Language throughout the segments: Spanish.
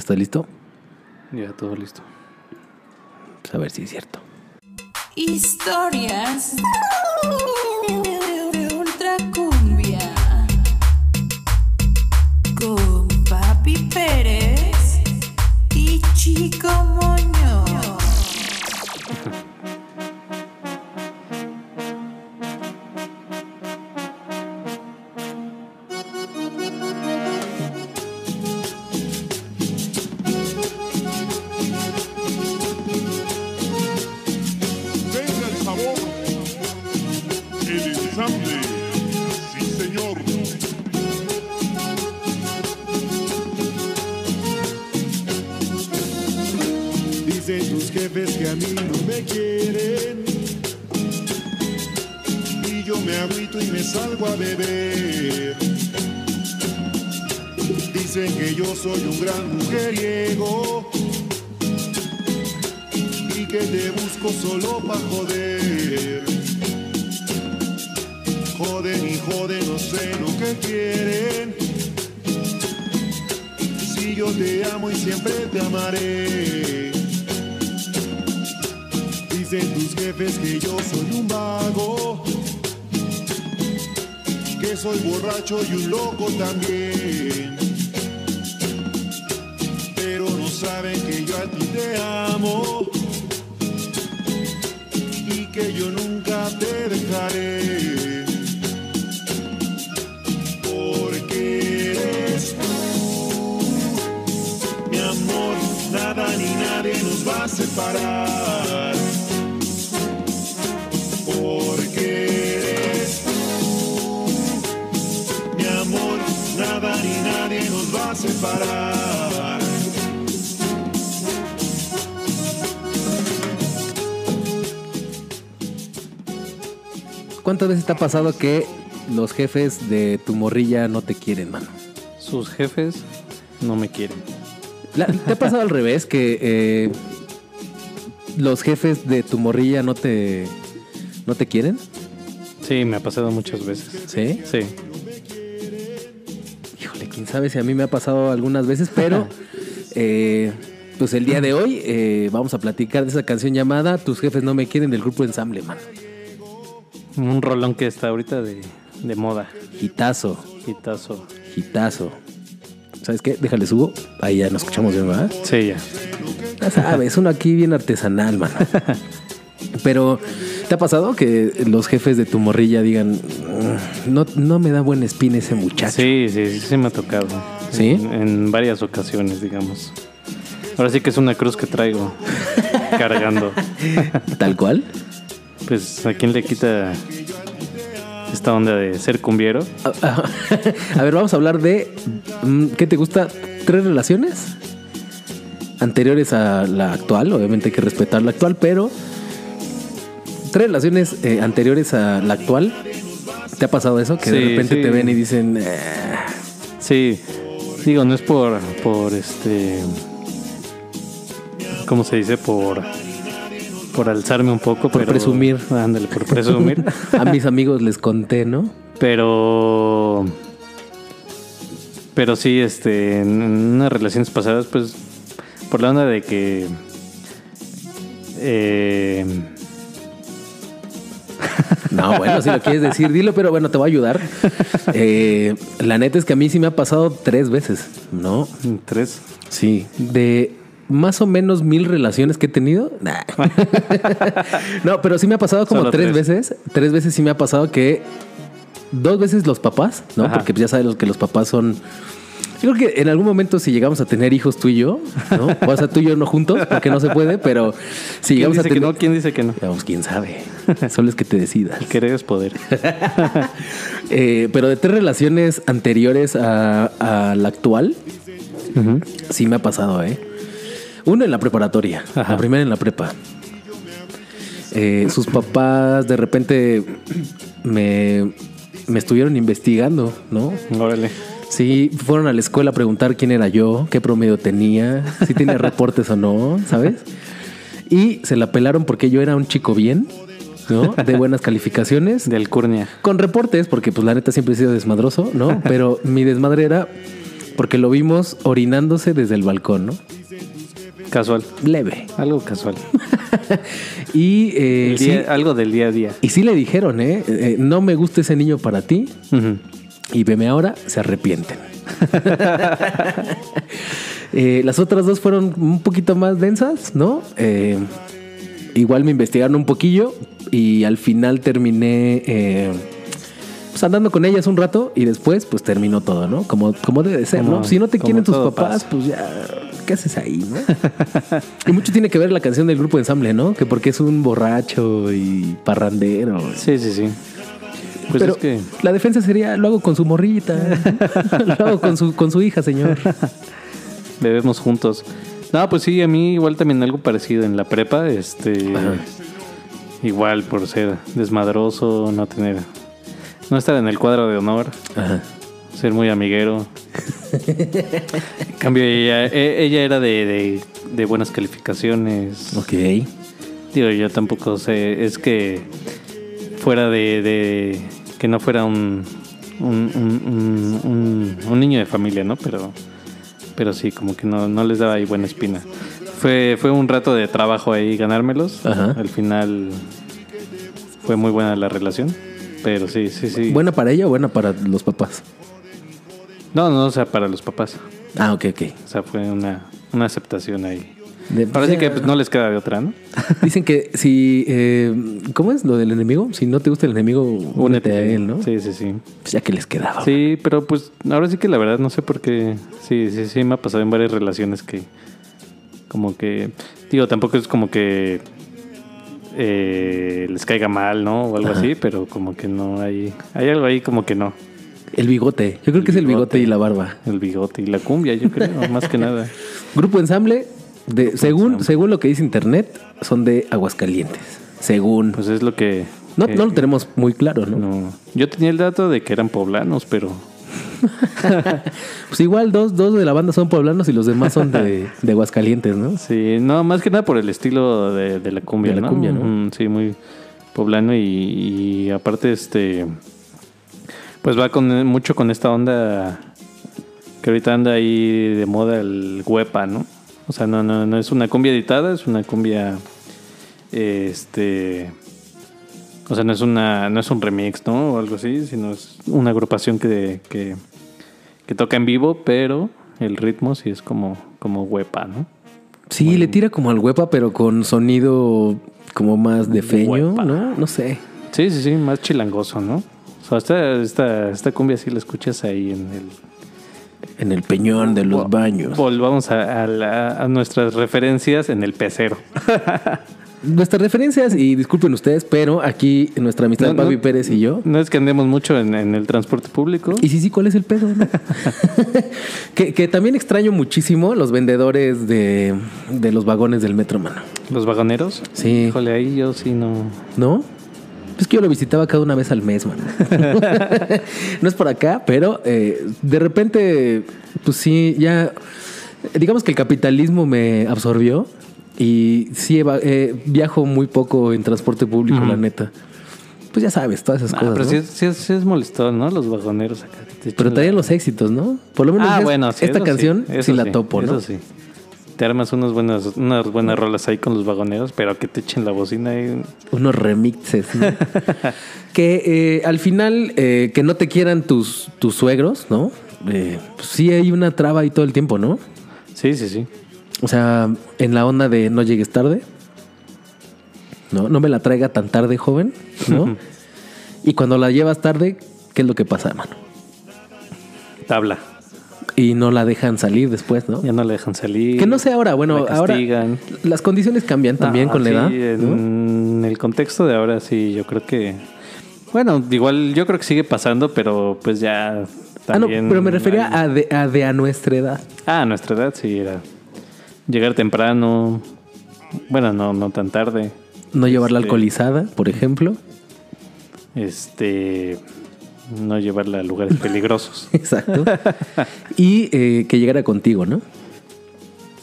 ¿Estás listo? Ya todo listo. Pues a ver si es cierto. Historias Dicen que yo soy un gran mujeriego. Y que te busco solo pa' joder. Joden y joden, no sé lo que quieren. Si yo te amo y siempre te amaré. Dicen tus jefes que yo soy un vago, que soy borracho y un loco también. Saben que yo a ti te amo y que yo nunca te dejaré. Porque eres tú mi amor, nada ni nadie nos va a separar. Porque eres tú, mi amor, nada ni nadie nos va a separar. ¿Cuántas veces te ha pasado que los jefes de tu morrilla no te quieren, mano? Sus jefes no me quieren. La- ¿Te ha pasado al revés que eh, los jefes de tu morrilla no te no te quieren? Sí, me ha pasado muchas veces. ¿Sí? Sí. Híjole, quién sabe si a mí me ha pasado algunas veces, pero eh, pues el día de hoy eh, vamos a platicar de esa canción llamada Tus jefes no me quieren del grupo Ensamble, mano. Un rolón que está ahorita de, de moda. Hitazo, Hitazo. hitazo. ¿Sabes qué? Déjale subo. Ahí ya nos escuchamos bien, ¿verdad? Sí, ya. Ya sabes, uno aquí bien artesanal, mano. Pero, ¿te ha pasado que los jefes de tu morrilla digan, "Mm, no, no me da buen espín ese muchacho? Sí, sí, sí, sí me ha tocado. ¿Sí? En, en varias ocasiones, digamos. Ahora sí que es una cruz que traigo cargando. Tal cual. Pues, ¿a quién le quita esta onda de ser cumbiero? A ver, vamos a hablar de, mm, ¿qué te gusta? ¿Tres relaciones? Anteriores a la actual, obviamente hay que respetar la actual, pero tres relaciones eh, anteriores a la actual. ¿Te ha pasado eso? Que de repente sí. te ven y dicen, "Eh, Sí, digo, no es por, por este, ¿cómo se dice? Por, por alzarme un poco. Por pero- presumir. Ándale, por presumir. a mis amigos les conté, ¿no? pero, pero sí, este, en unas relaciones pasadas, pues, por la onda de que, eh, No, bueno, si lo quieres decir, dilo, pero bueno, te voy a ayudar. Eh, la neta es que a mí sí me ha pasado tres veces, ¿no? tres, Sí, de más o menos mil relaciones que he tenido. Nah. no, pero sí me ha pasado como tres, tres. veces. Tres veces sí me ha pasado que dos veces los papás, ¿no? Ajá. Porque pues ya sabes que los papás son. Yo creo que en algún momento si llegamos a tener hijos tú y yo, ¿no? O sea, tú y yo no juntos, porque no se puede, pero si ¿quién llegamos a que tener. no? ¿Quién dice que no? Vamos, quién sabe. Solo es que te decidas. Querer es poder. Eh, pero de tres relaciones anteriores a, a la actual, sí me ha pasado, ¿eh? Uno en la preparatoria, Ajá. la primera en la prepa. Eh, sus papás de repente me, me estuvieron investigando, ¿no? Órale. Sí, fueron a la escuela a preguntar quién era yo, qué promedio tenía, si tenía reportes o no, ¿sabes? Y se la pelaron porque yo era un chico bien, ¿no? De buenas calificaciones. De alcurnia. Con reportes, porque pues la neta siempre he sido desmadroso, ¿no? Pero mi desmadre era Porque lo vimos orinándose desde el balcón, ¿no? Casual. Leve. Algo casual. Y, eh, sí, Algo del día a día. y sí le dijeron, ¿eh? Eh, No me gusta ese niño para ti. Y veme ahora, se arrepienten. Eh, las otras dos fueron un poquito más densas, ¿no? Eh, igual me investigaron un poquillo y al final terminé eh, pues andando con ellas un rato y después pues terminó todo, ¿no? Como, como debe de ser, Como- ¿no? Si no te quieren tus papás, pasa. pues ya, ¿qué haces ahí, no? y mucho tiene que ver la canción del grupo ensamble, ¿no? Que porque es un borracho y parrandero. Sí, sí, sí. Pues Pero es que la defensa sería, lo hago con su morrita, lo hago con su, con su hija, señor. bebemos juntos. No, pues sí, a mí igual también algo parecido en la prepa, este Ajá. igual por ser desmadroso, no tener no estar en el cuadro de honor, Ajá. Ser muy amiguero. En cambio ella, e- ella era de, de- de buenas calificaciones. Ok. Digo, yo tampoco sé, es que fuera de, de- que no fuera un un, un- un- un- un niño de familia, ¿no? Pero pero sí, como que no, no les daba ahí buena espina. Fue, fue un rato de trabajo ahí ganármelos. Ajá. Al final fue muy buena la relación. Pero sí, sí, sí. ¿Buena para ella o buena para los papás? No, no, o sea, para los papás. Ah, ok, ok. O sea, fue una, una aceptación ahí. De- ya- que pues, no les queda de otra, ¿no? Dicen que si... eh, ¿Cómo es lo del enemigo? Si no te gusta el enemigo, únete a él, ¿no? Sí, sí, sí. Pues ya que les quedaba. Sí, pero pues ahora sí que la verdad no sé por qué. Sí, sí, sí, me ha pasado en varias relaciones que como que, digo, tampoco es como que eh, les caiga mal, ¿no? O algo Ajá. así, pero como que no hay, hay algo ahí como que no. El bigote. Yo creo que es el bigote y la barba. El bigote y la cumbia, yo creo, más que nada. Grupo ensamble, de, según, según lo que dice internet, son de Aguascalientes. Según. Pues es lo que... no, que- no lo tenemos muy claro, ¿no? no. Yo tenía el dato de que eran poblanos, pero Pues igual dos, dos de la banda son poblanos y los demás son de, de Aguascalientes, ¿no? Sí, no, más que nada por el estilo de, de la cumbia, De la ¿no? cumbia, ¿no? Mm, sí, muy poblano y, y aparte, este, pues va con mucho con esta onda que ahorita anda ahí de moda el huepa, ¿no? O sea, no, no, no es una cumbia editada, es una cumbia, este, o sea, no es una, no es un remix, ¿no? O algo así, sino es una agrupación que, que, que toca en vivo, pero el ritmo sí es como, como huepa, ¿no? Sí, le tira como al huepa, pero con sonido como más de feño, Huepa. ¿no? No sé. Sí, sí, sí, más chilangoso, ¿no? Sea, esta, esta, esta cumbia sí la escuchas ahí en el... En el peñón de los Vol- baños. Volvamos a, a la- a nuestras referencias en el pecero. Nuestras referencias, y disculpen ustedes, pero aquí nuestra amistad No, Pérez y yo. No es que andemos mucho en, en el transporte público. Y sí, sí, ¿cuál es el pedo? no? que, que también extraño muchísimo los vendedores de, de los vagones del metro, mano. Los vagoneros. Sí. Híjole, ahí yo sí no... ¿No? Es que yo lo visitaba cada una vez al mes, mano. no es por acá, pero eh, de repente, pues sí, ya. Digamos que el capitalismo me absorbió y sí eh, viajo muy poco en transporte público, la neta. Pues ya sabes, todas esas Ah, cosas. pero ¿no? sí, es- sí es- sí es molestón, ¿no? Los vagoneros acá. Pero la- traían los éxitos, ¿no? Por lo menos Ah, es- bueno, sí, esta canción sí, la topo, ¿no? Eso sí. Te armas unas buenas, unas buenas rolas ahí con los vagoneros, pero que te echen la bocina ahí. Unos remixes. ¿no? que eh, al final, eh, que no te quieran tus, tus suegros, ¿no? Eh, pues sí hay una traba ahí todo el tiempo, ¿no? Sí, sí, sí. O sea, en la onda de no llegues tarde. No, no me la traiga tan tarde, joven, ¿no? y cuando la llevas tarde, ¿qué es lo que pasa, mano? Tabla. Y no la dejan salir después, ¿no? Ya no la dejan salir. Que no sé ahora, bueno, la ahora las condiciones cambian también No, con la edad. ¿no? En el contexto de ahora sí, yo creo que... Bueno, igual yo creo que sigue pasando, pero pues ya Ah, no, también... pero me refería hay- a de, a de a nuestra edad. Ah, a nuestra edad sí era llegar temprano. Bueno, no, no tan tarde. No llevarla Este- alcoholizada, por ejemplo. Este... No llevarla a lugares peligrosos. Exacto. y eh, que llegara contigo, ¿no?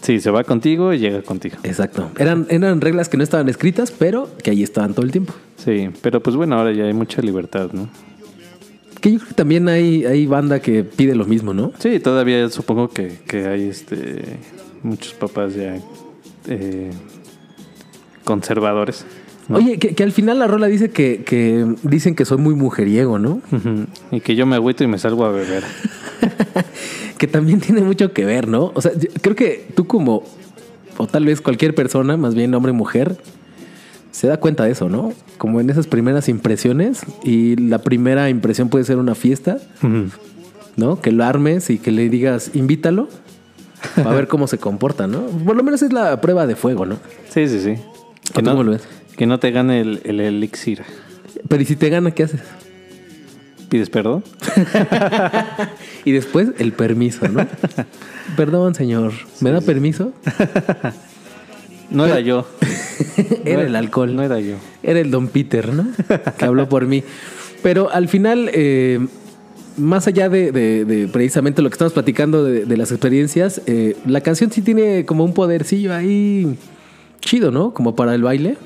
Sí, se va contigo y llega contigo. Exacto. Eran, eran reglas que no estaban escritas, pero que ahí estaban todo el tiempo. Sí, pero pues bueno, ahora ya hay mucha libertad, ¿no? Que yo creo que también hay, hay banda que pide lo mismo, ¿no? Sí, todavía supongo que, que hay este muchos papás ya eh, conservadores. ¿No? Oye, que, que al final la rola dice que, que dicen que soy muy mujeriego, ¿no? Y que yo me agüito y me salgo a beber. que también tiene mucho que ver, ¿no? O sea, yo creo que tú como, o tal vez cualquier persona, más bien hombre mujer, se da cuenta de eso, ¿no? Como en esas primeras impresiones y la primera impresión puede ser una fiesta. ¿no? Que lo armes y que le digas, invítalo, a ver cómo se comporta, ¿no? Por lo menos es la prueba de fuego, ¿no? Sí, sí, sí. ¿O Que no, cómo lo ves? Que no te gane el, el elixir. Pero ¿y si te gana, qué haces? ¿Pides perdón? Y después el permiso, ¿no? Perdón, señor, ¿me da permiso? No era yo. Era el alcohol. No era yo. Era el don Peter, ¿no? Que habló por mí. Pero al final, eh, más allá de, de- de precisamente lo que estamos platicando de, de las experiencias, eh, la canción sí tiene como un podercillo ahí chido, ¿no? Como para el baile.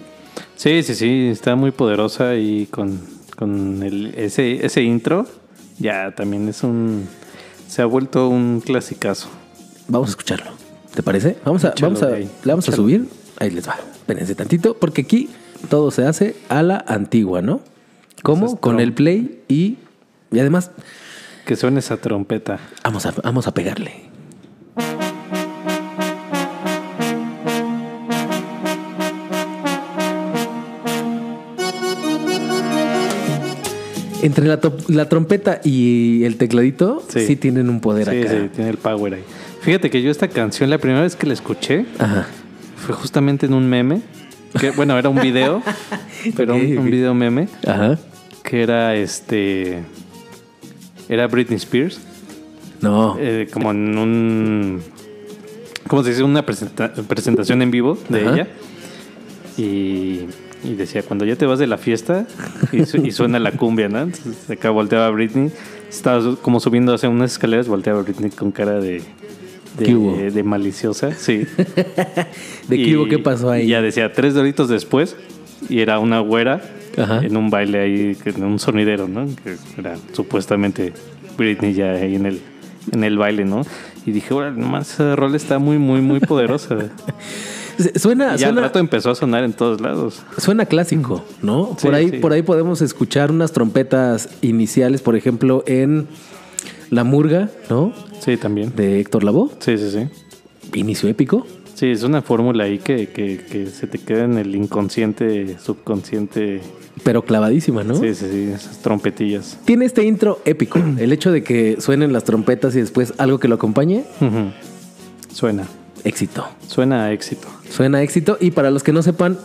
Sí, sí, sí. Está muy poderosa y con, con el, ese, ese intro ya también es un... Se ha vuelto un clasicazo. Vamos a escucharlo. ¿Te parece? Vamos a, vamos a, le vamos a subir. Ahí les va. Espérense tantito, porque aquí todo se hace a la antigua, ¿no? Como Esas con el play y, y además Que suene esa trompeta. vamos a, vamos a pegarle. Entre la, trompeta y el tecladito sí, Sí. tienen un poder Sí, acá. sí, tiene el power ahí. Fíjate que yo esta canción, la primera vez que la escuché, Ajá. fue justamente en un meme. Que, bueno, era un video, pero un, video meme, Ajá. que era este... Era Britney Spears, No. eh, como en un... ¿Cómo se dice? Una presenta- presentación en vivo de Ajá. ella. Y, y decía, cuando ya te vas de la fiesta y, su- y suena la cumbia, ¿no? Entonces acá volteaba Britney, estaba como subiendo hacia unas escaleras, volteaba Britney con cara de, ¿Qué hubo? de, de maliciosa, sí. ¿De qué hubo? ¿Qué pasó ahí? y ya decía, tres doritos después, y era una güera Ajá. en un baile ahí, en un sonidero, ¿no? Que era supuestamente Britney ya ahí en el, en el baile, ¿no? Y dije, bueno, nomás esa rol está muy, muy, muy poderosa. Suena, y ya al suena, rato empezó a sonar en todos lados. suena clásico, ¿no? Sí, por ahí, sí. por ahí podemos escuchar unas trompetas iniciales, por ejemplo, en La Murga, ¿no? Sí, también. De Héctor Lavoe. Sí, sí, sí. Inicio épico. Sí, es una fórmula ahí que, que, que se te queda en el inconsciente, subconsciente. Pero clavadísima, ¿no? Sí, sí, sí, esas trompetillas. Tiene este intro épico. El hecho de que suenen las trompetas y después algo que lo acompañe. Suena, éxito. suena a éxito. Suena a éxito. Y para los que no sepan,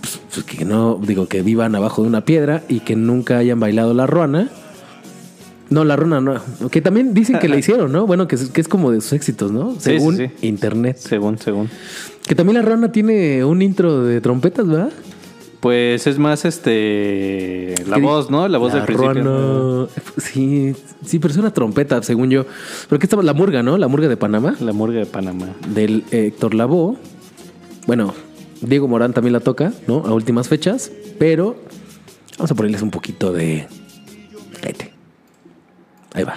pues, pues, que no, digo, que vivan abajo de una piedra y que nunca hayan bailado la ruana. No, la ruana no. Que también dicen que la hicieron, ¿no? Bueno, que es, que es como de sus éxitos, ¿no? Sí, Según sí, sí. internet. Según, según. Que también la ruana tiene un intro de trompetas, ¿verdad? Pues es más este la voz, ¿no? La voz del principio. ruana- Sí, sí, pero es una trompeta, según yo. Pero que estaba la murga, ¿no? La murga de Panamá. La murga de Panamá. del Héctor Lavoe. Bueno, Diego Morán también la toca, ¿no? A últimas fechas, pero vamos a ponerles un poquito de... Cállate. Ahí va.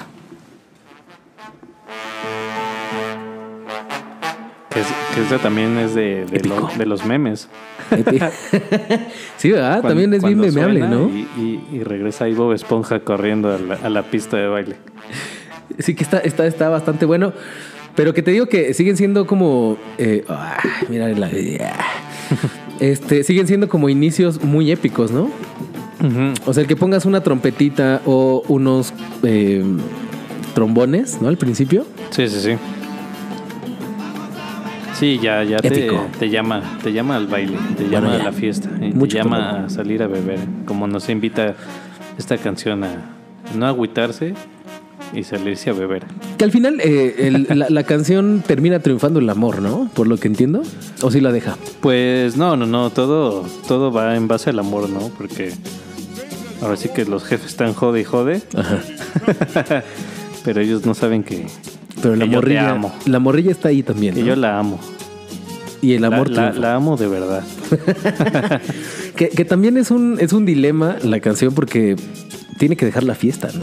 Que, es- que esa también es de, de, Épico. lo- de los memes. sí, ¿verdad? Cuando- también es bien memeable, ¿no? Y, y- y regresa ahí Bob Esponja corriendo a la, a la pista de baile. Sí que está, está, está bastante bueno. Pero que te digo que siguen siendo como... eh, ah, mira la... Este, siguen siendo como inicios muy épicos, ¿no? O sea, el que pongas una trompetita o unos eh, trombones, ¿no? Al principio. Sí, sí, sí. Sí, ya, ya te, te llama, te llama al baile, te Bueno, llama ya. a la fiesta, Mucho te llama a salir a beber, como nos invita esta canción a no agüitarse y salirse a beber. Que al final eh, el- la, la canción termina triunfando el amor, ¿no? Por lo que entiendo. ¿O sí la deja? Pues no, no, no, todo, todo va en base al amor, ¿no? Porque ahora sí que los jefes están jode y jode, Ajá. pero ellos no saben que, Pero la Que yo te morrilla, amo. la morrilla está ahí también. que ¿no? yo la amo. y el amor la- la amo de verdad. Que, que también es un, es un dilema la canción porque tiene que dejar la fiesta, ¿no?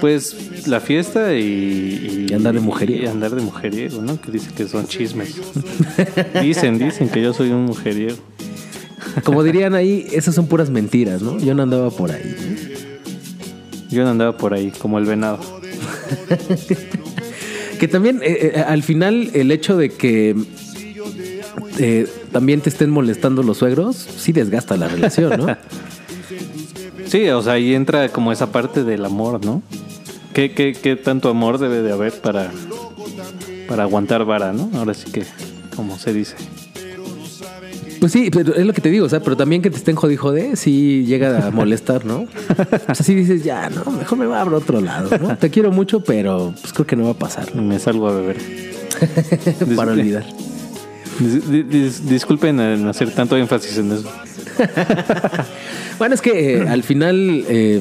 Pues la fiesta y, Y andar de mujeriego. Y andar de mujeriego, ¿no? Que dice que son chismes. dicen, dicen que yo soy un mujeriego. Como dirían ahí, esas son puras mentiras, ¿no? Yo no andaba por ahí. Yo no andaba por ahí, como el venado. Que también, eh, eh, al final, el hecho de que eh, también te estén molestando los suegros, sí desgasta la relación, ¿no? Sí, o sea, ahí entra como esa parte del amor, ¿no? ¿Qué, qué, qué tanto amor debe de haber para, para aguantar vara, ¿no? Ahora sí que, como se dice. Pues sí, pero es lo que te digo, o sea, pero también que te estén jodi jode, sí llega a molestar, ¿no? O sea, sí dices, ya, no, mejor me va a abrir otro lado, ¿no? Te quiero mucho, pero pues creo que no va a pasar. Me salgo a beber. Para olvidar. Dis- dis- dis- disculpen en hacer tanto énfasis en eso. Bueno, es que eh, al final eh,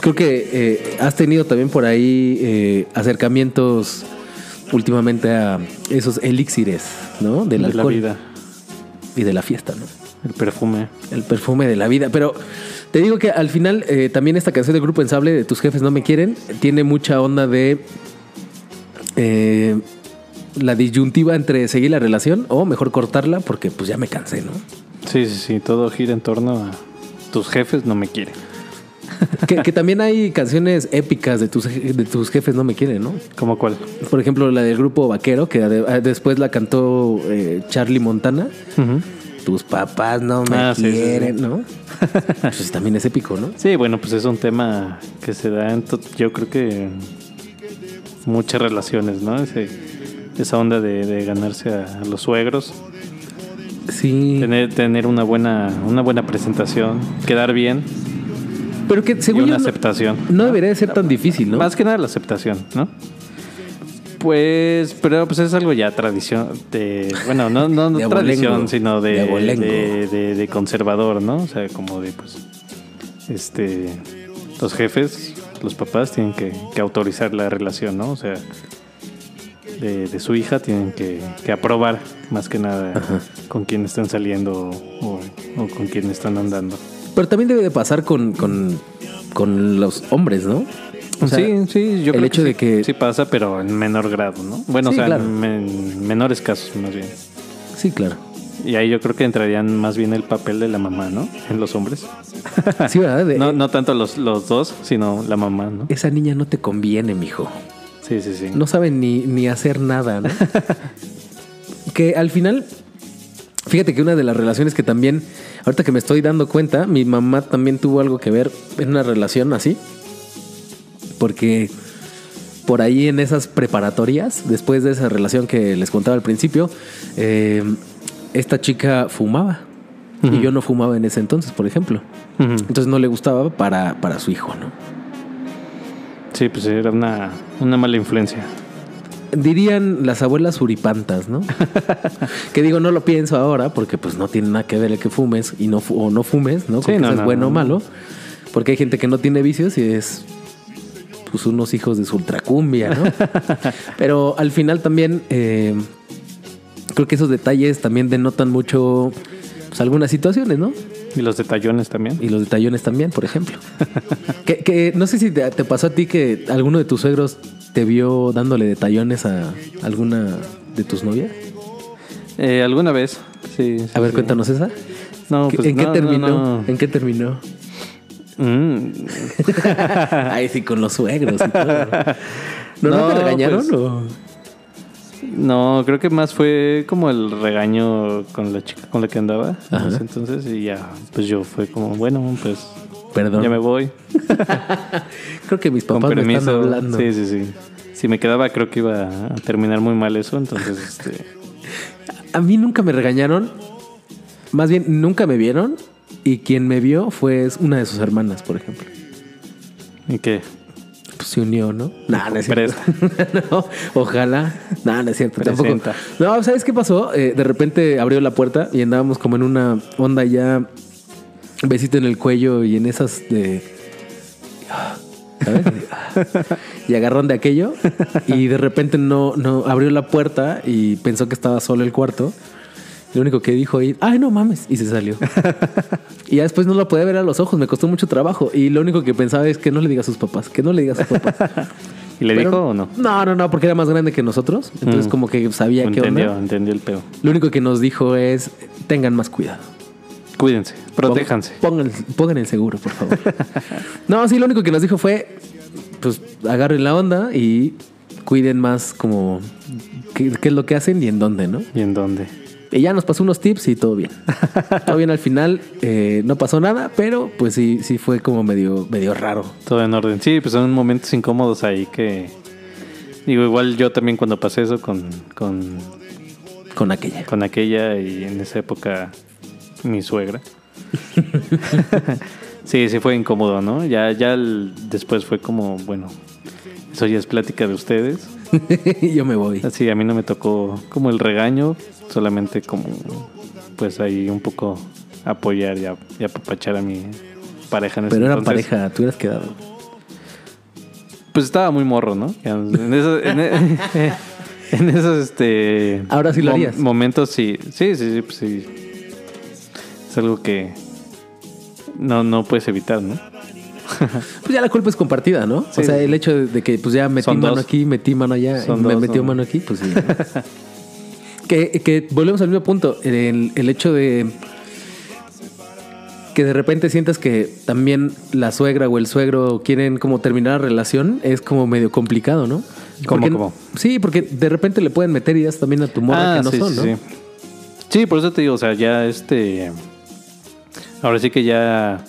creo que eh, has tenido también por ahí eh, acercamientos últimamente a esos elixires, ¿no? Del De la alcohol vida, y de la fiesta, ¿no? el perfume. El perfume de la vida. Pero te digo que al final eh, también esta canción del grupo Ensable de Tus jefes no me quieren tiene mucha onda de eh, la disyuntiva entre seguir la relación o mejor cortarla porque pues ya me cansé, ¿no? Sí, sí, sí, todo gira en torno a tus jefes no me quieren. Que, que también hay canciones épicas de tus, de tus jefes no me quieren, ¿no? ¿Cómo cuál? Por ejemplo, la del grupo Vaquero, que ade- después la cantó eh, Charlie Montana. Tus papás no me Ah, sí, sí, sí. quieren, ¿no? Pues también es épico, ¿no? Sí, bueno, pues es un tema que se da en, yo creo que muchas relaciones, ¿no? Ese- esa onda de, de ganarse a, a los suegros, Sí. tener, tener una buena una buena presentación, quedar bien Pero que y según una yo no, aceptación. no debería de ser tan difícil, ¿no? Más que nada la aceptación, ¿no? Pues, pero pues es algo ya tradición de, bueno, no, no, no De tradición, abolengo. sino de, De abolengo. de, de- de conservador, ¿no? O sea, como de, pues, este, los jefes, los papás tienen que, que autorizar la relación, ¿no? O sea, de, de su hija tienen que, que aprobar más que nada con quién están saliendo o, o con quién están andando. Pero también debe de pasar con, con, con los hombres, ¿no? O sea, sí, sí, yo el creo hecho que de sí, que- sí pasa, pero en menor grado, ¿no? Bueno, Sí, o sea, claro. en men- menores casos más bien. Sí, claro. Y ahí yo creo que entrarían más bien el papel de la mamá, ¿no? En los hombres. Sí, ¿verdad? De- No, no tanto los, los dos, sino la mamá, ¿no? Esa niña no te conviene, mijo. Sí, sí, sí. No sabe ni, ni hacer nada, ¿no? que al final, fíjate que una de las relaciones que también, ahorita que me estoy dando cuenta, mi mamá también tuvo algo que ver en una relación así. Porque por ahí en esas preparatorias, después de esa relación que les contaba al principio, eh, esta chica fumaba. Y yo no fumaba en ese entonces, por ejemplo. Entonces no le gustaba para, para su hijo, ¿no? Sí, pues era una, una mala influencia. Dirían las abuelas uripantas, ¿no? que digo, no lo pienso ahora porque pues no tiene nada que ver el que fumes y no o no fumes, ¿no? Sí, no, no, bueno no. o malo. Porque hay gente que no tiene vicios y es pues unos hijos de su ultracumbia, ¿no? Pero al final también eh, creo que esos detalles también denotan mucho pues, algunas situaciones, ¿no? Y los detallones también. Y los detallones también, por ejemplo. que, que no sé si te, te pasó a ti que alguno de tus suegros te vio dándole detallones a alguna de tus novias. Eh, ¿Alguna vez? Sí. sí, A ver, sí. cuéntanos esa. No, ¿Qué- pues, ¿En qué terminó? no. ¿En qué terminó? Mm, Ay, sí, con los suegros y todo. ¿No, no, No, te regañaron? pues, o? No, creo que más fue como el regaño con la chica con la que andaba. Ajá. entonces, y ya, pues yo fue como, bueno, pues Perdón. ya me voy. Creo que mis Con papás me están hablando. Sí, sí, sí. Si me quedaba, creo que iba a terminar muy mal eso. Entonces, este. A mí nunca me regañaron. Más bien, nunca me vieron. Y quien me vio fue una de sus hermanas, por ejemplo. ¿Y qué? Pues se unió, ¿no? Nah, no es cierto. no, ojalá. No, no es cierto. Tampoco. Presenta. No, ¿sabes qué pasó? Eh, de repente abrió la puerta y andábamos como en una onda ya besito en el cuello y en esas de. ¿Sabes? Y agarrón de aquello. Y de repente no, no abrió la puerta y pensó que estaba solo el cuarto. Lo único que dijo ahí, ay, no mames, y se salió. y ya después no lo podía ver a los ojos, me costó mucho trabajo. Y lo único que pensaba es que no le diga a sus papás, que no le diga a sus papás. ¿Y le Pero- dijo o no? No, no, no, porque era más grande que nosotros. Entonces, Mm. como que sabía qué Entendió, onda. entendió el pedo. Lo único que nos dijo es: tengan más cuidado. Cuídense, protéjanse. Pongan, pongan el seguro, por favor. no, sí, lo único que nos dijo fue: pues agarren la onda y cuiden más como qué, qué es lo que hacen y en dónde, ¿no? ¿Y en dónde? Y ya nos pasó unos tips y todo bien. todo bien al final, eh, no pasó nada, pero pues sí, sí fue como medio, medio raro. Todo en orden. Sí, pues son momentos incómodos ahí que... Digo, igual yo también cuando pasé eso con, con, Con aquella. con aquella y en esa época mi suegra. sí, sí fue incómodo, ¿no? Ya, ya el- después fue como, bueno, eso ya es plática de ustedes. Yo me voy. Así, a mí no me tocó como el regaño, solamente como, pues ahí un poco apoyar y, a- y apapachar a mi pareja en ese Pero era entonces. pareja, tú hubieras quedado. Pues estaba muy morro, ¿no? En, eso- en, en esos, este... Ahora sí lo harías. Momentos, sí. Sí, sí, sí, pues sí. Es algo que no, no puedes evitar, ¿no? Pues ya la culpa es compartida, ¿no? Sí. o sea, el hecho de, que pues ya metí Son mano dos. aquí, metí mano allá, Son me dos, metió mano aquí, pues sí. que, que volvemos al mismo punto. El, el hecho de que de repente sientas que también la suegra o el suegro quieren como terminar la relación es como medio complicado, ¿no? ¿Cómo? Sí, porque de repente le pueden meter ideas también a tu morra que no Ah, sí, son, ¿no? sí. Sí, por eso te digo, o sea, ya este... Ahora sí que ya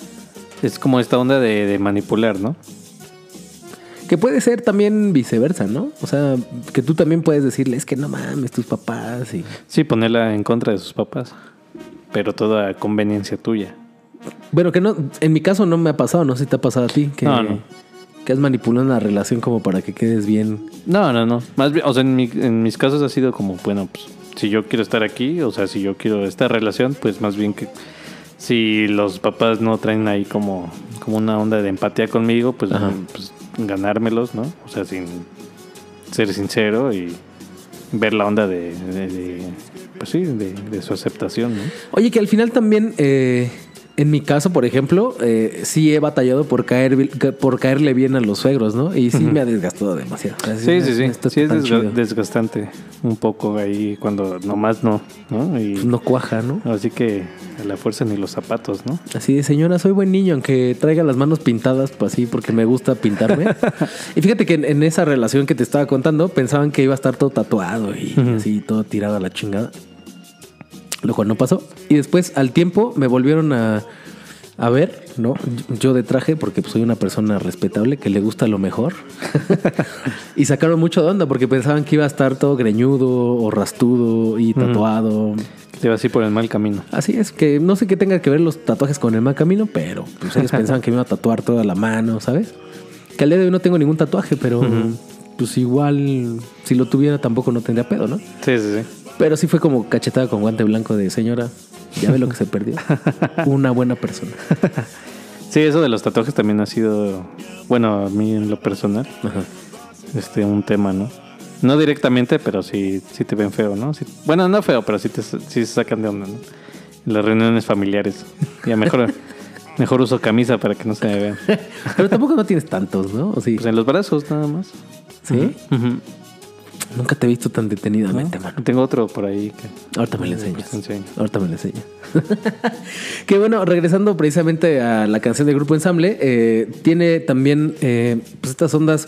es como esta onda de, de manipular, ¿no? Que puede ser también viceversa, ¿no? O sea, que tú también puedes decirle, es que no mames, tus papás y... Sí, ponerla en contra de sus papás. Pero toda conveniencia tuya. Bueno, que no, en mi caso no me ha pasado, no sé si te ha pasado a ti, que, No, no. que has manipulado una relación como para que quedes bien. No, no, no. Más bien, o sea, en, mi- en mis casos ha sido como, bueno, pues si yo quiero estar aquí, o sea, si yo quiero esta relación, pues más bien que si los papás no traen ahí como, como una onda de empatía conmigo, pues, pues ganármelos, ¿no? O sea, sin ser sincero y ver la onda de, pues sí, de, de su aceptación, ¿no? Oye, que al final también, eh, en mi caso, por ejemplo, eh, sí he batallado por caer por caerle bien a los suegros, ¿no? Y sí me ha desgastado demasiado. Sí, sí, sí. Sí, es desga- chido. desgastante un poco ahí cuando nomás no, ¿no? Y Pues no cuaja, ¿no? así que a la fuerza ni los zapatos, ¿no? Así de, señora, soy buen niño, aunque traiga las manos pintadas, pues así, porque me gusta pintarme. y fíjate que en, en esa relación que te estaba contando, pensaban que iba a estar todo tatuado y así, todo tirado a la chingada. Lo cual no pasó. Y después, al tiempo, me volvieron a, a ver, ¿no? Yo de traje, porque pues, soy una persona respetable que le gusta lo mejor. y sacaron mucho de onda, porque pensaban que iba a estar todo greñudo o rastudo y tatuado. Te vas así por el mal camino. Así es, que no sé qué tenga que ver los tatuajes con el mal camino, pero pues ellos pensaban que me iba a tatuar toda la mano, ¿sabes? Que al día de hoy no tengo ningún tatuaje, pero pues igual si lo tuviera tampoco no tendría pedo, ¿no? Sí, sí, sí. Pero sí fue como cachetada con guante blanco de señora, ya ve lo que se perdió. Una buena persona. Sí, eso de los tatuajes también ha sido, bueno, a mí en lo personal, Ajá. este, un tema, ¿no? No directamente, pero sí, sí te ven feo, ¿no? Sí- bueno, no feo, pero sí te sí se sacan de onda, ¿no? En las reuniones familiares. Ya mejor, mejor uso camisa para que no se me vean. Pero tampoco no tienes tantos, ¿no? ¿O sí? Pues en los brazos nada más. ¿Sí? Ujú. Nunca te he visto tan detenidamente, mano. Tengo otro por ahí que Ahorita me lo enseñas. enseño. Ahorita me lo enseñas. que bueno, regresando precisamente a la canción del grupo Ensamble, eh, tiene también eh, pues estas ondas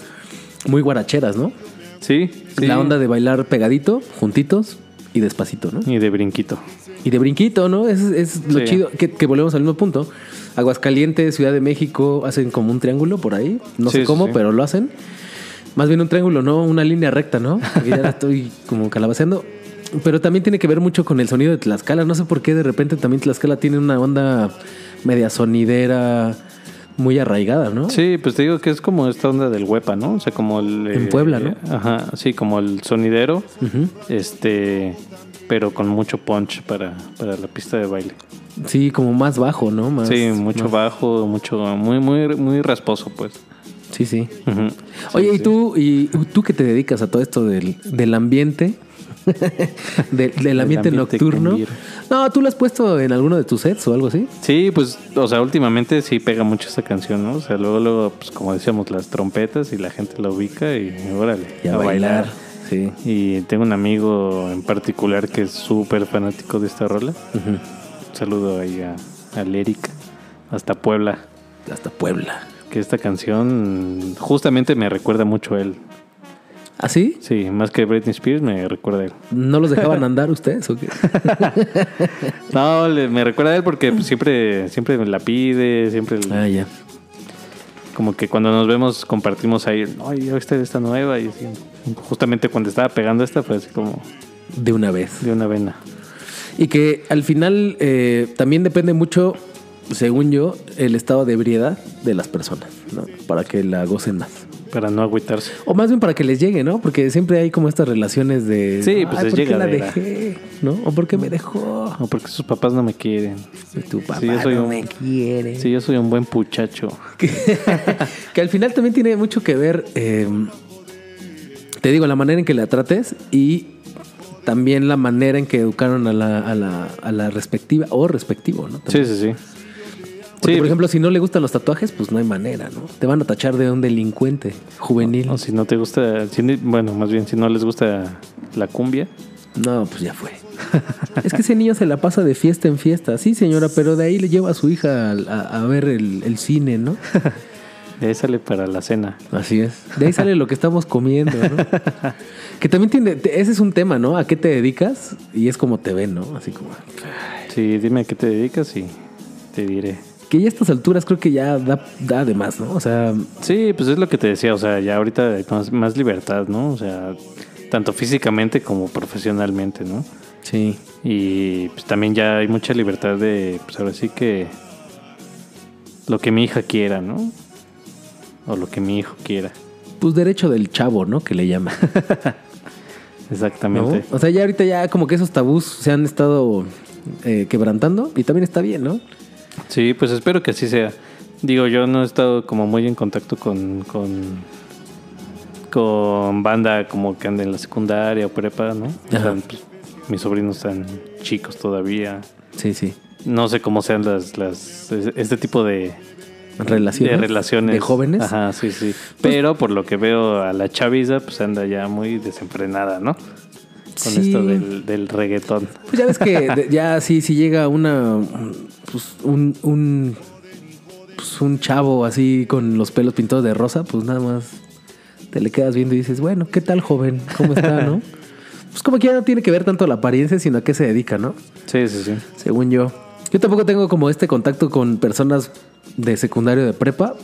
muy guaracheras, ¿no? Sí, sí. La onda de bailar pegadito, juntitos y despacito, ¿no? Y de brinquito. Y de brinquito, ¿no? Es, es lo Sí. chido, que, que volvemos al mismo punto. Aguascalientes, Ciudad de México, hacen como un triángulo por ahí. No Sí, sé cómo, pero lo hacen. Más bien un triángulo, no una línea recta, ¿no? Porque ya la estoy como calabaceando. Pero también tiene que ver mucho con el sonido de Tlaxcala. No sé por qué de repente también Tlaxcala tiene una onda media sonidera muy arraigada, ¿no? Sí, pues te digo que es como esta onda del huepa, ¿no? O sea, como el... En Puebla, ¿no? Ajá, sí, como el sonidero, este, pero con mucho punch para, para la pista de baile. Sí, como más bajo, ¿no? Más, sí, mucho más- bajo, mucho, muy, muy, muy rasposo, pues. Sí, sí. Oye, Sí, ¿y sí. tú, y tú que te dedicas a todo esto del, del ambiente, De- del ambiente, ambiente nocturno. No, ¿tú lo has puesto en alguno de tus sets o algo así? Sí, pues, o sea, últimamente sí pega mucho esa canción, ¿no? O sea, luego, luego, pues como decíamos, las trompetas y la gente la ubica y órale, Y a, bailar. Sí. Y tengo un amigo en particular que es súper fanático de esta rola. Un saludo ahí a, a Lérica, hasta Puebla. Hasta Puebla. Que esta canción justamente me recuerda mucho a él. ¿Ah, sí? Sí, más que Britney Spears me recuerda a él. ¿No los dejaban andar ustedes o qué? No, me recuerda a él porque pues, siempre, siempre me la pide, siempre ah, ya. como que cuando nos vemos compartimos ahí, ay, ya viste esta nueva y así. justamente cuando estaba pegando esta fue así como De una vez. de una vena. Y que al final eh, también depende mucho, según yo, el estado de ebriedad de las personas, ¿no? Para que la gocen más. Para no agüitarse. O más bien para que les llegue, ¿no? Porque siempre hay como estas relaciones de... Sí, pues "Ay, les ¿por qué llega la de la- dejé? ¿No? ¿O por qué me dejó? No, porque sus papás no me quieren. Y tu papá Sí, yo soy no un- me quiere. Sí, yo soy un buen puchacho. que, que al final también tiene mucho que ver, eh, te digo, la manera en que la trates y también la manera en que educaron a la, a la, a la respectiva o respectivo, ¿no? Sí, sí, sí. Porque, Sí, por ejemplo, si no le gustan los tatuajes, pues no hay manera, ¿no? Te van a tachar de un delincuente juvenil. o si no te gusta, si bueno, más bien si no les gusta la cumbia, No, pues ya fue. es que ese niño se la pasa de fiesta en fiesta. Sí, señora, pero de ahí le lleva a su hija a, a- a ver el, el cine, ¿no? de ahí sale para la cena. Así es. De ahí sale lo que estamos comiendo, ¿no? que también tiene, ese es un tema, ¿no? ¿A qué te dedicas? Y es como te ven, ¿no? Así como... Sí, dime a qué te dedicas y te diré. Que ya a estas alturas creo que ya da, da de más, ¿no? O sea, Sí, pues es lo que te decía, o sea, ya ahorita hay más, más libertad, ¿no? O sea, tanto físicamente como profesionalmente, ¿no? sí. Y pues también ya hay mucha libertad de, pues ahora sí que lo que mi hija quiera, ¿no? O lo que mi hijo quiera. Pues derecho del chavo, ¿no? Que le llaman. ¿no? Exactamente. O sea, ya ahorita ya como que esos tabús se han estado eh, quebrantando y también está bien, ¿no? Sí, pues espero que así sea. Digo, yo no he estado como muy en contacto con, con, con banda como que anda en la secundaria o prepa, ¿no? Ajá. pues, mis sobrinos están chicos todavía. Sí, sí. No sé cómo sean las, las este tipo de, Relaciones. de relaciones. De jóvenes. Ajá, sí, sí. Pero por lo que veo a la chaviza, pues anda ya muy desenfrenada, ¿no? Con Sí. esto del, del reggaetón. Pues ya ves que ya sí, si llega una pues un, un pues un chavo así con los pelos pintados de rosa, pues nada más te le quedas viendo y dices, bueno, ¿qué tal joven? ¿Cómo está, no? Pues como que ya no tiene que ver tanto la apariencia, sino a qué se dedica, ¿no? Sí, sí, sí. Según yo. Yo tampoco tengo como este contacto con personas de secundario de prepa,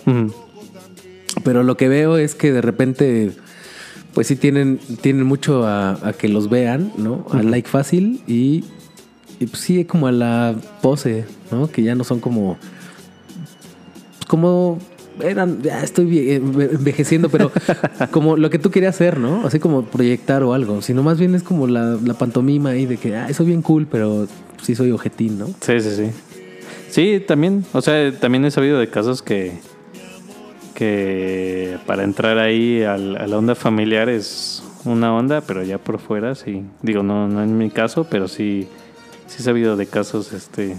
pero lo que veo es que de repente, pues sí tienen, tienen mucho a, a que los vean, ¿no? Al like fácil y, y pues sí como a la pose, ¿no? Que ya no son como, como eran, ya estoy vie- envejeciendo, pero como lo que tú querías hacer, ¿no? Así como proyectar o algo, sino más bien es como la, la pantomima ahí de que, ah, soy bien cool, pero sí soy ojetín, ¿no? Sí, sí, sí. Sí, también, o sea, también he sabido de casos que que para entrar ahí al- a la onda familiar es una onda, pero ya por fuera sí. Digo, no, no en mi caso, pero sí, sí he sabido de casos este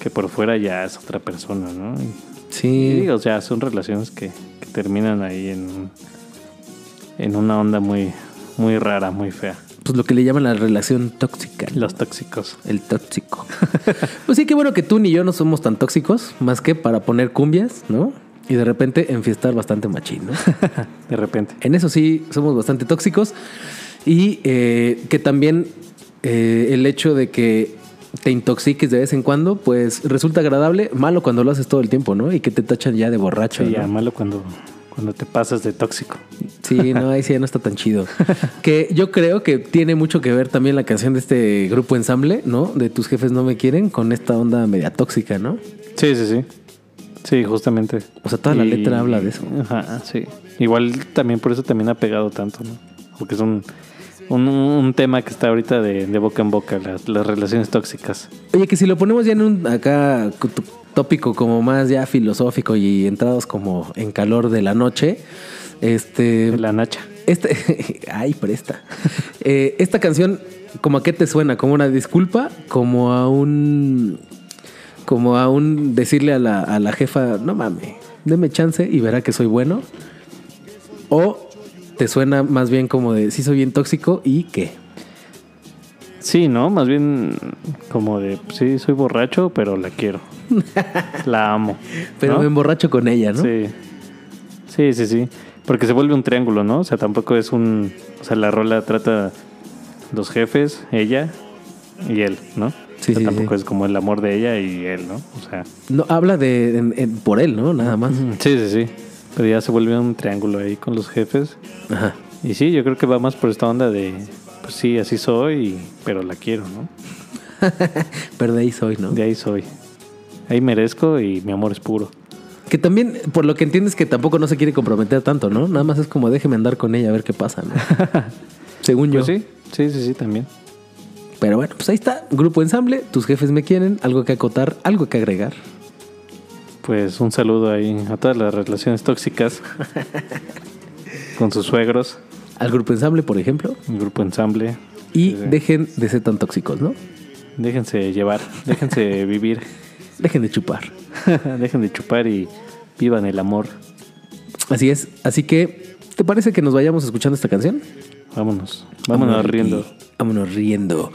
que por fuera ya es otra persona, ¿no? Y, Sí. y o sea, son relaciones que, que terminan ahí en, en una onda muy, muy rara, muy fea. Pues lo que le llaman la relación tóxica. Los tóxicos. El tóxico. pues sí, qué bueno que tú ni yo no somos tan tóxicos, más que para poner cumbias, ¿no? Y de repente enfiestar bastante machín, ¿no? De repente. en eso sí somos bastante tóxicos. Y eh, que también eh, el hecho de que te intoxiques de vez en cuando, pues resulta agradable, malo cuando lo haces todo el tiempo, ¿no? Y que te tachan ya de borracho. Sí, ¿no? ya malo cuando, cuando te pasas de tóxico. Sí, no, ahí sí ya no está tan chido. Que yo creo que tiene mucho que ver también la canción de este grupo ensamble, ¿no? De tus jefes no me quieren, con esta onda media tóxica, ¿no? Sí, sí, sí. Sí, justamente. O sea, toda la letra habla de eso. Ajá, sí. Igual también por eso también ha pegado tanto, ¿no? Porque es un, un, un tema que está ahorita de, de boca en boca, las, las relaciones tóxicas. Oye, que si lo ponemos ya en un acá tópico como más ya filosófico y entrados como en calor de la noche, este... La nacha. Este, ay, presta. Eh, esta canción, ¿como a qué te suena? ¿Como una disculpa? ¿Como a un. Como a un decirle a la, a la jefa, no mames, deme chance y verá que soy bueno? ¿O te suena más bien como de, sí soy bien tóxico y qué? Sí, ¿no? Más bien como de, sí, soy borracho, pero la quiero. la amo. Pero ¿no? me emborracho con ella, ¿no? Sí. Sí, sí, sí. Porque se vuelve un triángulo, ¿no? O sea, tampoco es un... O sea, la rola trata los jefes, ella y él, ¿no? Sí, O sea, sí, tampoco sí. es como el amor de ella y él, ¿no? O sea... No, habla de en- en- por él, ¿no? Nada más. Sí, sí, sí. Pero ya se vuelve un triángulo ahí con los jefes. Ajá. Y sí, yo creo que va más por esta onda de... Pues sí, así soy, pero la quiero, ¿no? Pero de ahí soy, ¿no? De ahí soy. Ahí merezco y mi amor es puro. Que también, por lo que entiendes, que tampoco no se quiere comprometer tanto, ¿no? Nada más es como déjeme andar con ella a ver qué pasa, ¿no? Según yo. Pues sí, sí, sí, sí, también. Pero bueno, pues ahí está. Grupo ensamble, tus jefes me quieren, algo que acotar, algo que agregar. Pues un saludo ahí a todas las relaciones tóxicas con sus suegros, Al grupo ensamble, por ejemplo. el grupo ensamble. Y Sí, sí. dejen de ser tan tóxicos, ¿no? Déjense llevar, déjense vivir, Dejen de chupar. dejen de chupar y vivan el amor. Así es. Así que, ¿te parece que nos vayamos escuchando esta canción? Vámonos, vámonos riendo. Vámonos riendo.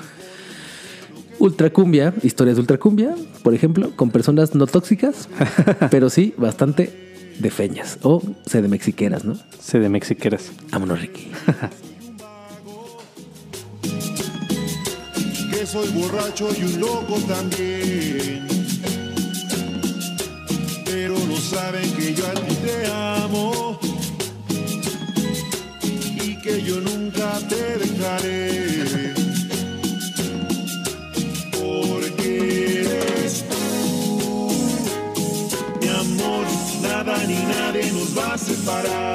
Ultracumbia, historias de ultracumbia, por ejemplo, con personas no tóxicas, pero sí bastante de feñas o se de mexiqueras, ¿no? Sé de mexiqueras. Vámonos, Ricky. que soy borracho y un loco también. Pero no saben que yo a ti te amo y que yo nunca nos